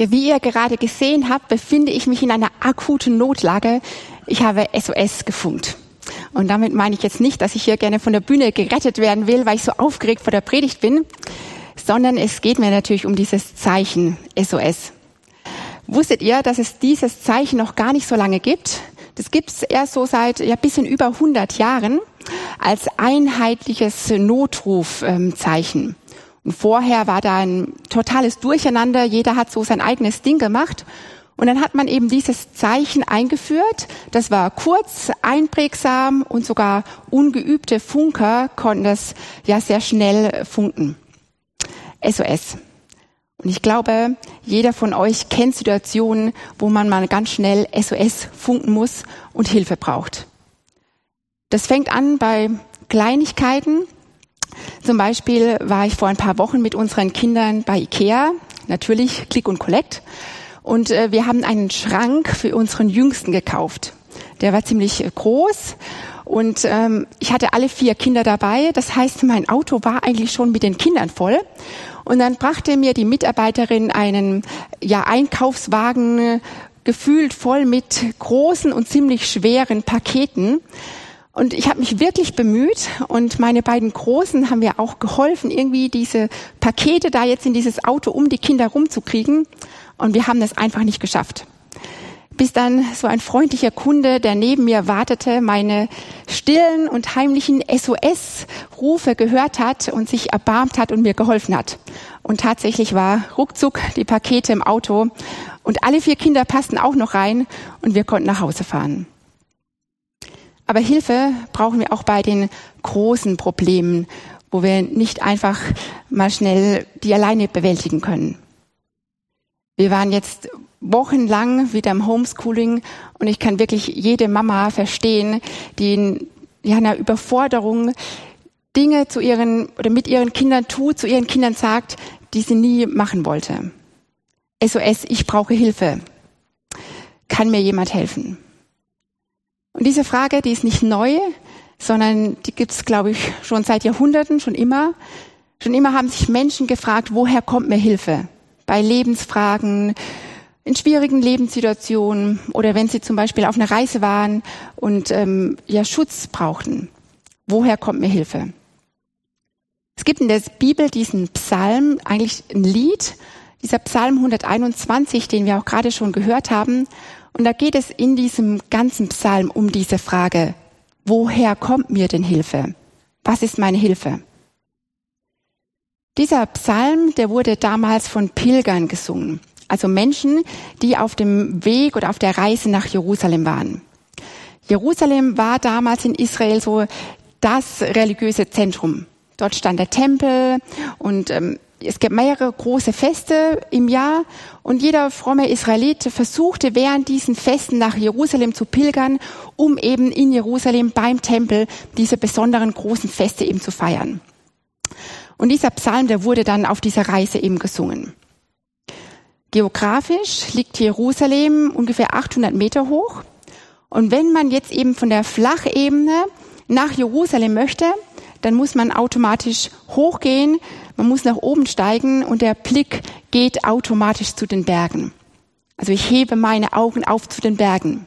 Ja, wie ihr gerade gesehen habt, befinde ich mich in einer akuten Notlage. Ich habe SOS gefunkt. Und damit meine ich jetzt nicht, dass ich hier gerne von der Bühne gerettet werden will, weil ich so aufgeregt vor der Predigt bin, sondern es geht mir natürlich um dieses Zeichen SOS. Wusstet ihr, dass es dieses Zeichen noch gar nicht so lange gibt? Das gibt es erst so seit ja bisschen über 100 Jahren als einheitliches Notrufzeichen. Und vorher war da ein totales Durcheinander. Jeder hat so sein eigenes Ding gemacht. Und dann hat man eben dieses Zeichen eingeführt. Das war kurz, einprägsam und sogar ungeübte Funker konnten das ja sehr schnell funken. SOS. Und ich glaube, jeder von euch kennt Situationen, wo man mal ganz schnell SOS funken muss und Hilfe braucht. Das fängt an bei Kleinigkeiten, zum Beispiel war ich vor ein paar Wochen mit unseren Kindern bei Ikea, natürlich Click und Collect. Und äh, wir haben einen Schrank für unseren Jüngsten gekauft. Der war ziemlich äh, groß und ähm, ich hatte alle vier Kinder dabei. Das heißt, mein Auto war eigentlich schon mit den Kindern voll. Und dann brachte mir die Mitarbeiterin einen ja, Einkaufswagen gefühlt voll mit großen und ziemlich schweren Paketen. Und ich habe mich wirklich bemüht und meine beiden Großen haben mir auch geholfen, irgendwie diese Pakete da jetzt in dieses Auto um die Kinder rumzukriegen. Und wir haben das einfach nicht geschafft. Bis dann so ein freundlicher Kunde, der neben mir wartete, meine stillen und heimlichen SOS-Rufe gehört hat und sich erbarmt hat und mir geholfen hat. Und tatsächlich war ruckzuck die Pakete im Auto und alle vier Kinder passten auch noch rein und wir konnten nach Hause fahren. Aber Hilfe brauchen wir auch bei den großen Problemen, wo wir nicht einfach mal schnell die alleine bewältigen können. Wir waren jetzt wochenlang wieder im Homeschooling und ich kann wirklich jede Mama verstehen, die in ja, einer Überforderung Dinge zu ihren oder mit ihren Kindern tut, zu ihren Kindern sagt, die sie nie machen wollte. SOS, ich brauche Hilfe. Kann mir jemand helfen? Und diese Frage, die ist nicht neu, sondern die gibt es, glaube ich, schon seit Jahrhunderten, schon immer. Schon immer haben sich Menschen gefragt, woher kommt mir Hilfe? Bei Lebensfragen, in schwierigen Lebenssituationen oder wenn sie zum Beispiel auf einer Reise waren und ähm, ja Schutz brauchten. Woher kommt mir Hilfe? Es gibt in der Bibel diesen Psalm, eigentlich ein Lied, dieser Psalm 121, den wir auch gerade schon gehört haben. Und da geht es in diesem ganzen Psalm um diese Frage, woher kommt mir denn Hilfe? Was ist meine Hilfe? Dieser Psalm, der wurde damals von Pilgern gesungen, also Menschen, die auf dem Weg oder auf der Reise nach Jerusalem waren. Jerusalem war damals in Israel so das religiöse Zentrum. Dort stand der Tempel und ähm, es gibt mehrere große Feste im Jahr und jeder fromme Israelit versuchte während diesen Festen nach Jerusalem zu pilgern, um eben in Jerusalem beim Tempel diese besonderen großen Feste eben zu feiern. Und dieser Psalm, der wurde dann auf dieser Reise eben gesungen. Geografisch liegt Jerusalem ungefähr 800 Meter hoch. Und wenn man jetzt eben von der Flachebene nach Jerusalem möchte, dann muss man automatisch hochgehen, man muss nach oben steigen und der Blick geht automatisch zu den Bergen. Also ich hebe meine Augen auf zu den Bergen.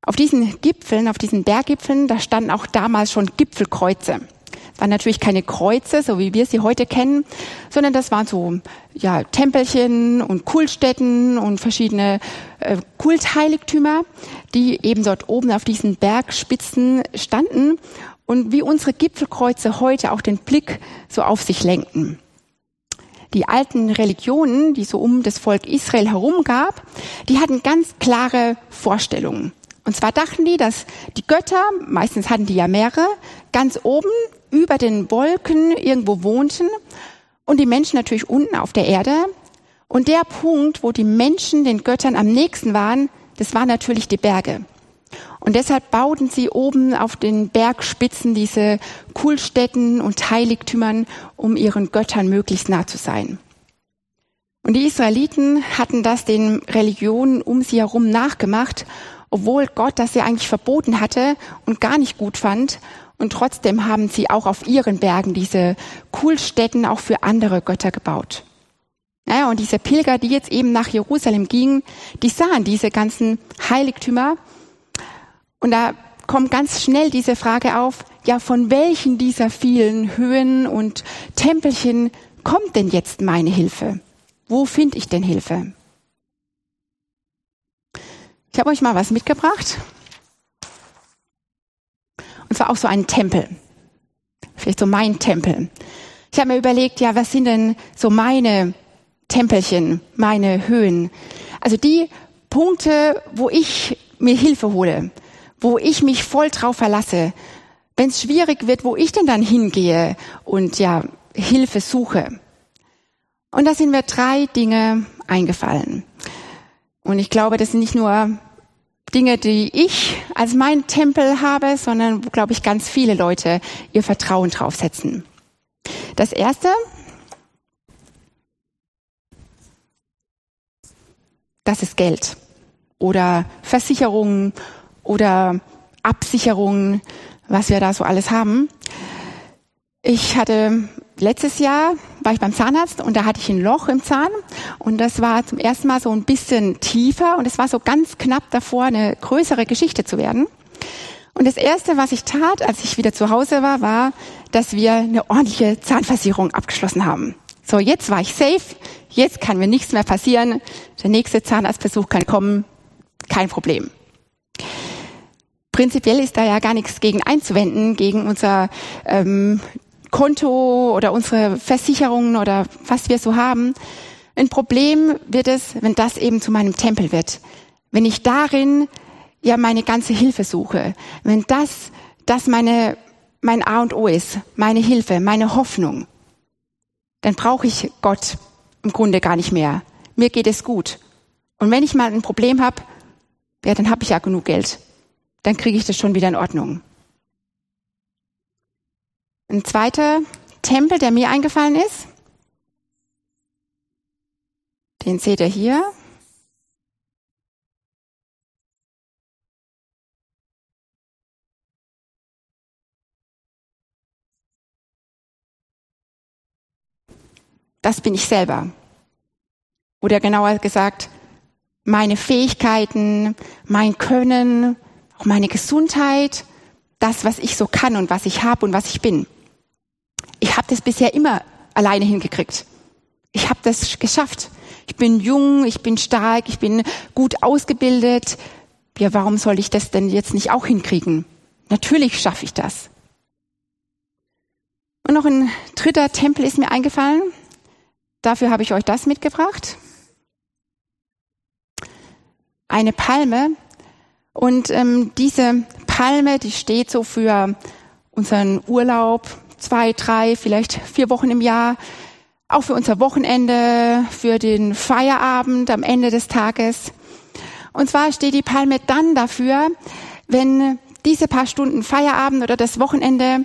Auf diesen Gipfeln, auf diesen Berggipfeln, da standen auch damals schon Gipfelkreuze. Das waren natürlich keine Kreuze, so wie wir sie heute kennen, sondern das waren so ja, Tempelchen und Kultstätten und verschiedene äh, Kultheiligtümer, die eben dort oben auf diesen Bergspitzen standen und wie unsere Gipfelkreuze heute auch den Blick so auf sich lenken. Die alten Religionen, die so um das Volk Israel herum gab, die hatten ganz klare Vorstellungen. Und zwar dachten die, dass die Götter, meistens hatten die ja mehrere, ganz oben über den Wolken irgendwo wohnten und die Menschen natürlich unten auf der Erde. Und der Punkt, wo die Menschen den Göttern am nächsten waren, das waren natürlich die Berge. Und deshalb bauten sie oben auf den Bergspitzen diese Kultstätten und Heiligtümern, um ihren Göttern möglichst nah zu sein. Und die Israeliten hatten das den Religionen um sie herum nachgemacht, obwohl Gott das ja eigentlich verboten hatte und gar nicht gut fand. Und trotzdem haben sie auch auf ihren Bergen diese Kultstätten auch für andere Götter gebaut. Naja, und diese Pilger, die jetzt eben nach Jerusalem gingen, die sahen diese ganzen Heiligtümer. Und da kommt ganz schnell diese Frage auf, ja, von welchen dieser vielen Höhen und Tempelchen kommt denn jetzt meine Hilfe? Wo finde ich denn Hilfe? Ich habe euch mal was mitgebracht. Und zwar auch so einen Tempel. Vielleicht so mein Tempel. Ich habe mir überlegt, ja, was sind denn so meine Tempelchen, meine Höhen? Also die Punkte, wo ich mir Hilfe hole, wo ich mich voll drauf verlasse, wenn es schwierig wird, wo ich denn dann hingehe und ja Hilfe suche. Und da sind mir drei Dinge eingefallen. Und ich glaube, das sind nicht nur Dinge, die ich als mein Tempel habe, sondern wo, glaube ich, ganz viele Leute ihr Vertrauen draufsetzen. Das erste, das ist Geld oder Versicherungen oder Absicherungen, was wir da so alles haben. Ich hatte letztes Jahr war ich beim Zahnarzt und da hatte ich ein Loch im Zahn und das war zum ersten Mal so ein bisschen tiefer und es war so ganz knapp davor, eine größere Geschichte zu werden. Und das erste, was ich tat, als ich wieder zu Hause war, war, dass wir eine ordentliche Zahnversicherung abgeschlossen haben. So, jetzt war ich safe, jetzt kann mir nichts mehr passieren, der nächste Zahnarztbesuch kann kommen, kein Problem. Prinzipiell ist da ja gar nichts gegen einzuwenden, gegen unser ähm, Konto oder unsere Versicherungen oder was wir so haben. Ein Problem wird es, wenn das eben zu meinem Tempel wird. Wenn ich darin ja meine ganze Hilfe suche. Wenn das, das meine, mein A und O ist, meine Hilfe, meine Hoffnung, dann brauche ich Gott im Grunde gar nicht mehr. Mir geht es gut. Und wenn ich mal ein Problem habe, ja, dann habe ich ja genug Geld. Dann kriege ich das schon wieder in Ordnung. Ein zweiter Tempel, der mir eingefallen ist, den seht ihr hier. Das bin ich selber. Oder genauer gesagt, meine Fähigkeiten, mein Können, auch meine Gesundheit, das, was ich so kann und was ich habe und was ich bin ich habe das bisher immer alleine hingekriegt. Ich habe das geschafft. Ich bin jung, ich bin stark, ich bin gut ausgebildet. Ja, warum soll ich das denn jetzt nicht auch hinkriegen? Natürlich schaffe ich das. Und noch ein dritter Tempel ist mir eingefallen. Dafür habe ich euch das mitgebracht. Eine Palme. Und ähm, diese Palme, die steht so für unseren Urlaub, zwei, drei, vielleicht vier Wochen im Jahr, auch für unser Wochenende, für den Feierabend am Ende des Tages. Und zwar steht die Palme dann dafür, wenn diese paar Stunden Feierabend oder das Wochenende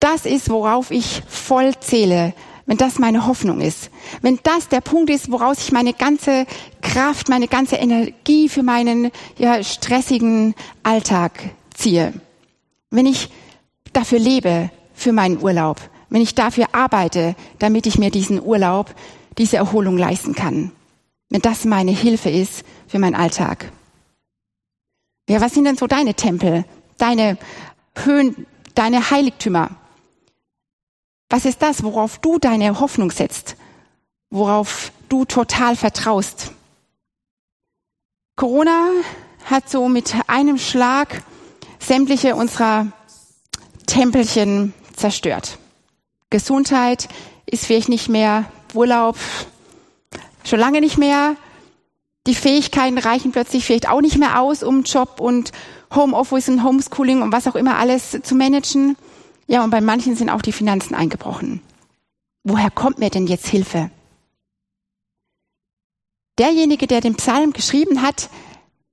das ist, worauf ich voll zähle, wenn das meine Hoffnung ist, wenn das der Punkt ist, woraus ich meine ganze Kraft, meine ganze Energie für meinen ja, stressigen Alltag ziehe, wenn ich dafür lebe, für meinen Urlaub, wenn ich dafür arbeite, damit ich mir diesen Urlaub, diese Erholung leisten kann. Wenn das meine Hilfe ist für meinen Alltag. Ja, was sind denn so deine Tempel, deine Höhen, deine Heiligtümer? Was ist das, worauf du deine Hoffnung setzt? Worauf du total vertraust? Corona hat so mit einem Schlag sämtliche unserer Tempelchen zerstört. Gesundheit ist vielleicht nicht mehr, Urlaub schon lange nicht mehr. Die Fähigkeiten reichen plötzlich vielleicht auch nicht mehr aus, um Job und Homeoffice und Homeschooling und was auch immer alles zu managen. Ja, und bei manchen sind auch die Finanzen eingebrochen. Woher kommt mir denn jetzt Hilfe? Derjenige, der den Psalm geschrieben hat,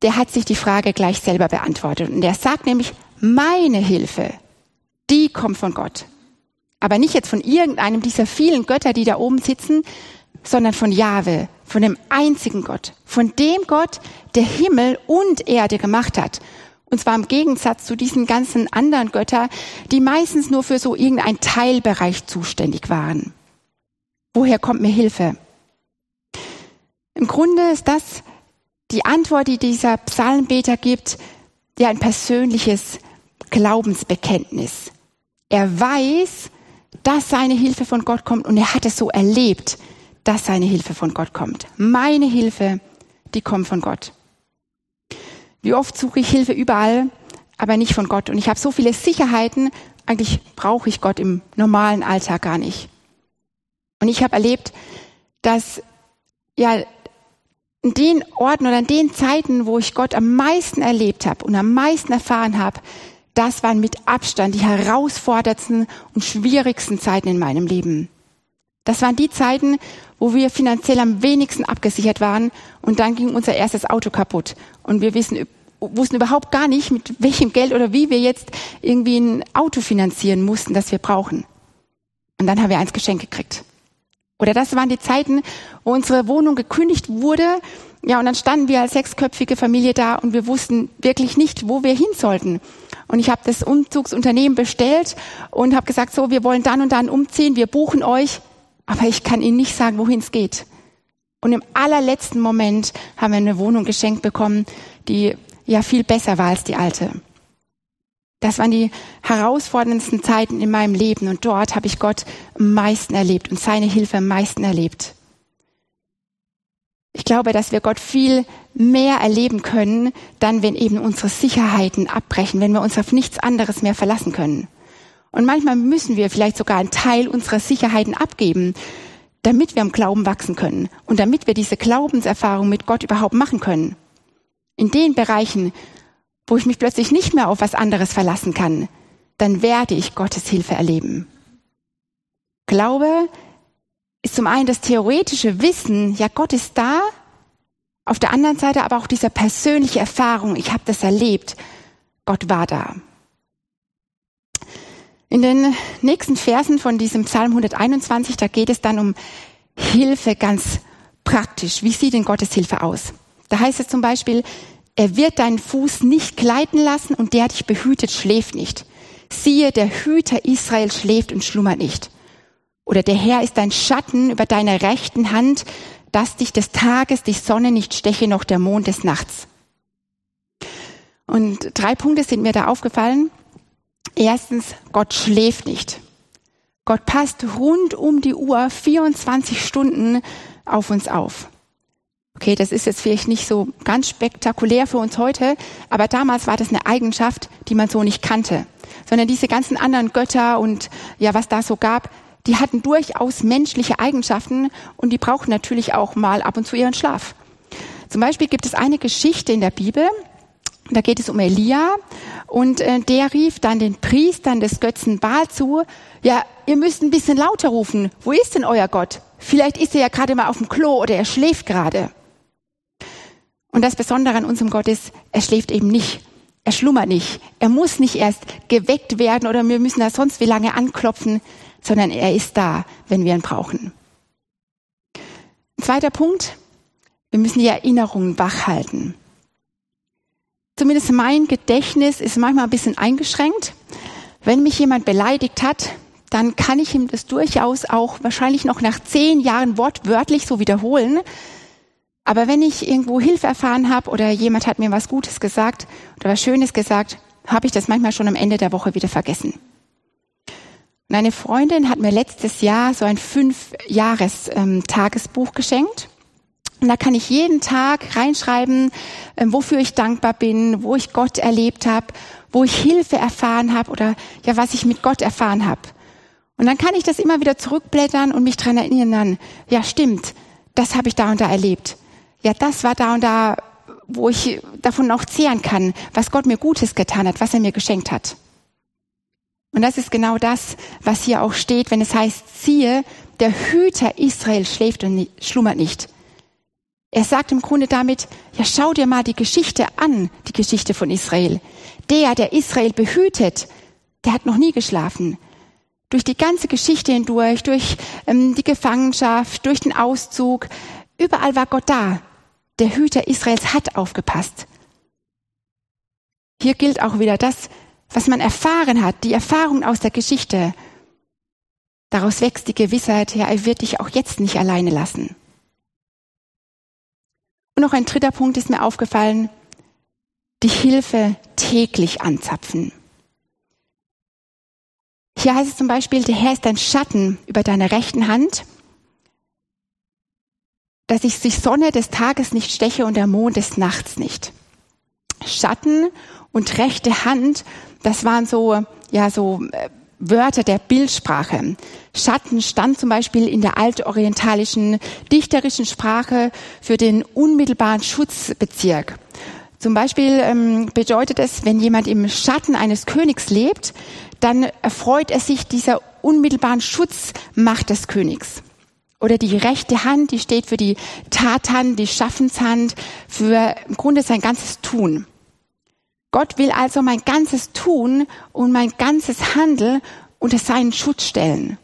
der hat sich die Frage gleich selber beantwortet. Und der sagt nämlich, meine Hilfe die kommt von Gott. Aber nicht jetzt von irgendeinem dieser vielen Götter, die da oben sitzen, sondern von Jahwe, von dem einzigen Gott, von dem Gott, der Himmel und Erde gemacht hat. Und zwar im Gegensatz zu diesen ganzen anderen Göttern, die meistens nur für so irgendeinen Teilbereich zuständig waren. Woher kommt mir Hilfe? Im Grunde ist das die Antwort, die dieser Psalmbeter gibt, ja ein persönliches Glaubensbekenntnis. Er weiß, dass seine Hilfe von Gott kommt und er hat es so erlebt, dass seine Hilfe von Gott kommt. Meine Hilfe, die kommt von Gott. Wie oft suche ich Hilfe überall, aber nicht von Gott. Und ich habe so viele Sicherheiten, eigentlich brauche ich Gott im normalen Alltag gar nicht. Und ich habe erlebt, dass ja in den Orten oder in den Zeiten, wo ich Gott am meisten erlebt habe und am meisten erfahren habe, das waren mit Abstand die herausforderndsten und schwierigsten Zeiten in meinem Leben. Das waren die Zeiten, wo wir finanziell am wenigsten abgesichert waren und dann ging unser erstes Auto kaputt und wir wissen, wussten überhaupt gar nicht, mit welchem Geld oder wie wir jetzt irgendwie ein Auto finanzieren mussten, das wir brauchen. Und dann haben wir eins geschenkt gekriegt. Oder das waren die Zeiten, wo unsere Wohnung gekündigt wurde. Ja, und dann standen wir als sechsköpfige Familie da und wir wussten wirklich nicht, wo wir hin sollten. Und ich habe das Umzugsunternehmen bestellt und habe gesagt, so, wir wollen dann und dann umziehen, wir buchen euch, aber ich kann Ihnen nicht sagen, wohin es geht. Und im allerletzten Moment haben wir eine Wohnung geschenkt bekommen, die ja viel besser war als die alte. Das waren die herausforderndsten Zeiten in meinem Leben und dort habe ich Gott am meisten erlebt und seine Hilfe am meisten erlebt. Ich glaube, dass wir Gott viel mehr erleben können, dann wenn eben unsere Sicherheiten abbrechen, wenn wir uns auf nichts anderes mehr verlassen können. Und manchmal müssen wir vielleicht sogar einen Teil unserer Sicherheiten abgeben, damit wir im Glauben wachsen können und damit wir diese Glaubenserfahrung mit Gott überhaupt machen können. In den Bereichen, wo ich mich plötzlich nicht mehr auf was anderes verlassen kann, dann werde ich Gottes Hilfe erleben. Glaube ist zum einen das theoretische Wissen, ja, Gott ist da, auf der anderen Seite aber auch diese persönliche Erfahrung, ich habe das erlebt, Gott war da. In den nächsten Versen von diesem Psalm 121, da geht es dann um Hilfe ganz praktisch. Wie sieht denn Gottes Hilfe aus? Da heißt es zum Beispiel, er wird deinen Fuß nicht gleiten lassen und der dich behütet schläft nicht. Siehe, der Hüter Israel schläft und schlummert nicht. Oder der Herr ist dein Schatten über deiner rechten Hand, dass dich des Tages die Sonne nicht steche, noch der Mond des Nachts. Und drei Punkte sind mir da aufgefallen. Erstens, Gott schläft nicht. Gott passt rund um die Uhr 24 Stunden auf uns auf. Okay, das ist jetzt vielleicht nicht so ganz spektakulär für uns heute, aber damals war das eine Eigenschaft, die man so nicht kannte. Sondern diese ganzen anderen Götter und ja, was da so gab, die hatten durchaus menschliche Eigenschaften und die brauchen natürlich auch mal ab und zu ihren Schlaf. Zum Beispiel gibt es eine Geschichte in der Bibel, da geht es um Elia und äh, der rief dann den Priestern des Götzen Baal zu, ja, ihr müsst ein bisschen lauter rufen. Wo ist denn euer Gott? Vielleicht ist er ja gerade mal auf dem Klo oder er schläft gerade. Und das Besondere an unserem Gott ist, er schläft eben nicht. Er schlummert nicht. Er muss nicht erst geweckt werden oder wir müssen da sonst wie lange anklopfen, sondern er ist da, wenn wir ihn brauchen. Ein zweiter Punkt. Wir müssen die Erinnerungen wach halten. Zumindest mein Gedächtnis ist manchmal ein bisschen eingeschränkt. Wenn mich jemand beleidigt hat, dann kann ich ihm das durchaus auch wahrscheinlich noch nach zehn Jahren wortwörtlich so wiederholen. Aber wenn ich irgendwo Hilfe erfahren habe oder jemand hat mir was Gutes gesagt oder was Schönes gesagt, habe ich das manchmal schon am Ende der Woche wieder vergessen. Und eine Freundin hat mir letztes Jahr so ein Fünf-Jahres-Tagesbuch geschenkt. Und da kann ich jeden Tag reinschreiben, ähm, wofür ich dankbar bin, wo ich Gott erlebt habe, wo ich Hilfe erfahren habe oder ja, was ich mit Gott erfahren habe. Und dann kann ich das immer wieder zurückblättern und mich dran erinnern, ja stimmt, das habe ich da und da erlebt ja, das war da und da, wo ich davon auch zehren kann, was Gott mir Gutes getan hat, was er mir geschenkt hat. Und das ist genau das, was hier auch steht, wenn es heißt, siehe, der Hüter Israel schläft und schlummert nicht. Er sagt im Grunde damit, ja, schau dir mal die Geschichte an, die Geschichte von Israel. Der, der Israel behütet, der hat noch nie geschlafen. Durch die ganze Geschichte hindurch, durch ähm, die Gefangenschaft, durch den Auszug, überall war Gott da der Hüter Israels hat aufgepasst. Hier gilt auch wieder das, was man erfahren hat, die Erfahrung aus der Geschichte. Daraus wächst die Gewissheit, ja, er wird dich auch jetzt nicht alleine lassen. Und noch ein dritter Punkt ist mir aufgefallen, die Hilfe täglich anzapfen. Hier heißt es zum Beispiel, der Herr ist ein Schatten über deiner rechten Hand, dass ich die Sonne des Tages nicht steche und der Mond des Nachts nicht. Schatten und rechte Hand, das waren so, ja, so äh, Wörter der Bildsprache. Schatten stand zum Beispiel in der altorientalischen dichterischen Sprache für den unmittelbaren Schutzbezirk. Zum Beispiel ähm, bedeutet es, wenn jemand im Schatten eines Königs lebt, dann erfreut er sich dieser unmittelbaren Schutzmacht des Königs. Oder die rechte Hand, die steht für die Tathand, die Schaffenshand, für im Grunde sein ganzes Tun. Gott will also mein ganzes Tun und mein ganzes Handeln unter seinen Schutz stellen.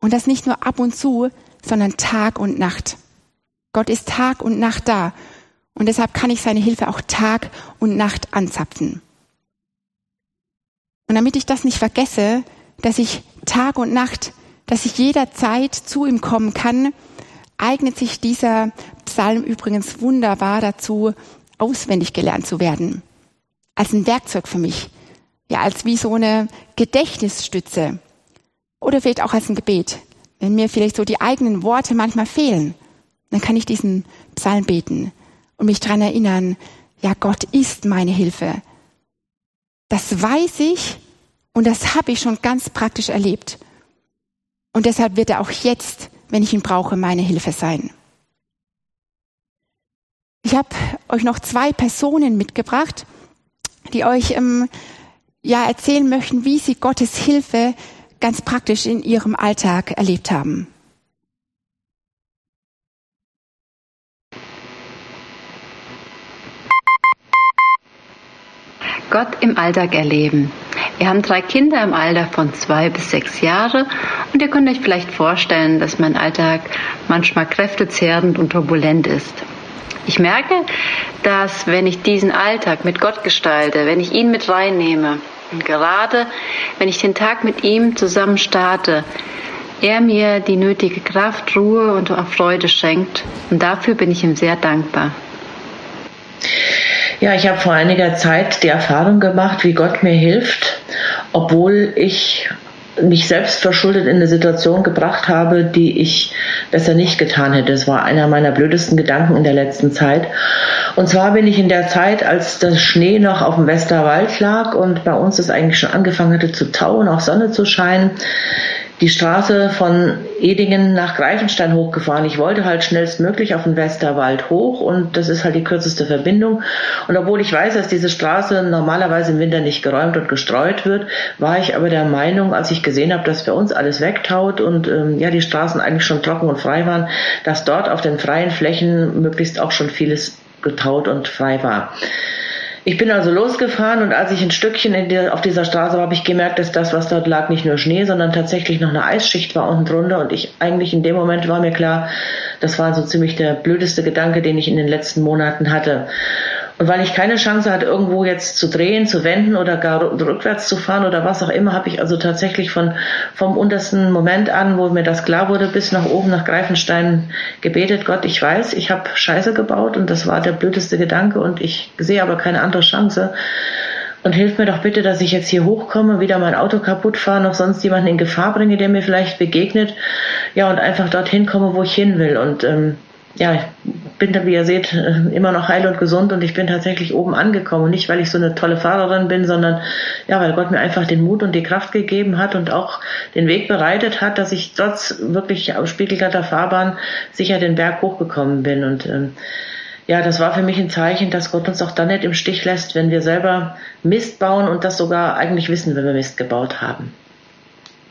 Und das nicht nur ab und zu, sondern Tag und Nacht. Gott ist Tag und Nacht da. Und deshalb kann ich seine Hilfe auch Tag und Nacht anzapfen. Und damit ich das nicht vergesse, dass ich Tag und Nacht, dass ich jederzeit zu ihm kommen kann, eignet sich dieser Psalm übrigens wunderbar dazu, auswendig gelernt zu werden als ein Werkzeug für mich. Ja, als wie so eine Gedächtnisstütze. Oder vielleicht auch als ein Gebet. Wenn mir vielleicht so die eigenen Worte manchmal fehlen, dann kann ich diesen Psalm beten und mich dran erinnern, ja, Gott ist meine Hilfe. Das weiß ich und das habe ich schon ganz praktisch erlebt. Und deshalb wird er auch jetzt, wenn ich ihn brauche, meine Hilfe sein. Ich habe euch noch zwei Personen mitgebracht, die euch ähm, ja erzählen möchten, wie sie Gottes Hilfe ganz praktisch in ihrem Alltag erlebt haben. Gott im Alltag erleben. Wir haben drei Kinder im Alter von zwei bis sechs Jahre und ihr könnt euch vielleicht vorstellen, dass mein Alltag manchmal kräftezehrend und turbulent ist. Ich merke, dass wenn ich diesen Alltag mit Gott gestalte, wenn ich ihn mit reinnehme und gerade wenn ich den Tag mit ihm zusammen starte, er mir die nötige Kraft, Ruhe und auch Freude schenkt. Und dafür bin ich ihm sehr dankbar. Ja, ich habe vor einiger Zeit die Erfahrung gemacht, wie Gott mir hilft, obwohl ich mich selbst verschuldet in eine Situation gebracht habe, die ich besser nicht getan hätte. Das war einer meiner blödesten Gedanken in der letzten Zeit. Und zwar bin ich in der Zeit, als der Schnee noch auf dem Westerwald lag und bei uns es eigentlich schon angefangen hatte zu tauen, auch Sonne zu scheinen, die Straße von Edingen nach Greifenstein hochgefahren. Ich wollte halt schnellstmöglich auf den Westerwald hoch und das ist halt die kürzeste Verbindung. Und obwohl ich weiß, dass diese Straße normalerweise im Winter nicht geräumt und gestreut wird, war ich aber der Meinung, als ich gesehen habe, dass bei uns alles wegtaut und ähm, ja die Straßen eigentlich schon trocken und frei waren, dass dort auf den freien Flächen möglichst auch schon vieles getaut und frei war. Ich bin also losgefahren und als ich ein Stückchen der, auf dieser Straße war, habe ich gemerkt, dass das, was dort lag, nicht nur Schnee, sondern tatsächlich noch eine Eisschicht war unten drunter. Und ich eigentlich in dem Moment war mir klar, das war so ziemlich der blödeste Gedanke, den ich in den letzten Monaten hatte. Und weil ich keine Chance hatte, irgendwo jetzt zu drehen, zu wenden oder gar rückwärts zu fahren oder was auch immer, habe ich also tatsächlich von, vom untersten Moment an, wo mir das klar wurde, bis nach oben nach Greifenstein gebetet, Gott, ich weiß, ich habe Scheiße gebaut und das war der blödeste Gedanke und ich sehe aber keine andere Chance. Und hilf mir doch bitte, dass ich jetzt hier hochkomme, wieder mein Auto kaputt fahre, noch sonst jemanden in Gefahr bringe, der mir vielleicht begegnet. Ja, und einfach dorthin komme, wo ich hin will. Und ähm, ja, ich bin da, wie ihr seht, immer noch heil und gesund und ich bin tatsächlich oben angekommen. Nicht, weil ich so eine tolle Fahrerin bin, sondern ja, weil Gott mir einfach den Mut und die Kraft gegeben hat und auch den Weg bereitet hat, dass ich trotz wirklich spiegelglatter Fahrbahn sicher den Berg hochgekommen bin. Und ähm, ja, das war für mich ein Zeichen, dass Gott uns auch dann nicht im Stich lässt, wenn wir selber Mist bauen und das sogar eigentlich wissen, wenn wir Mist gebaut haben.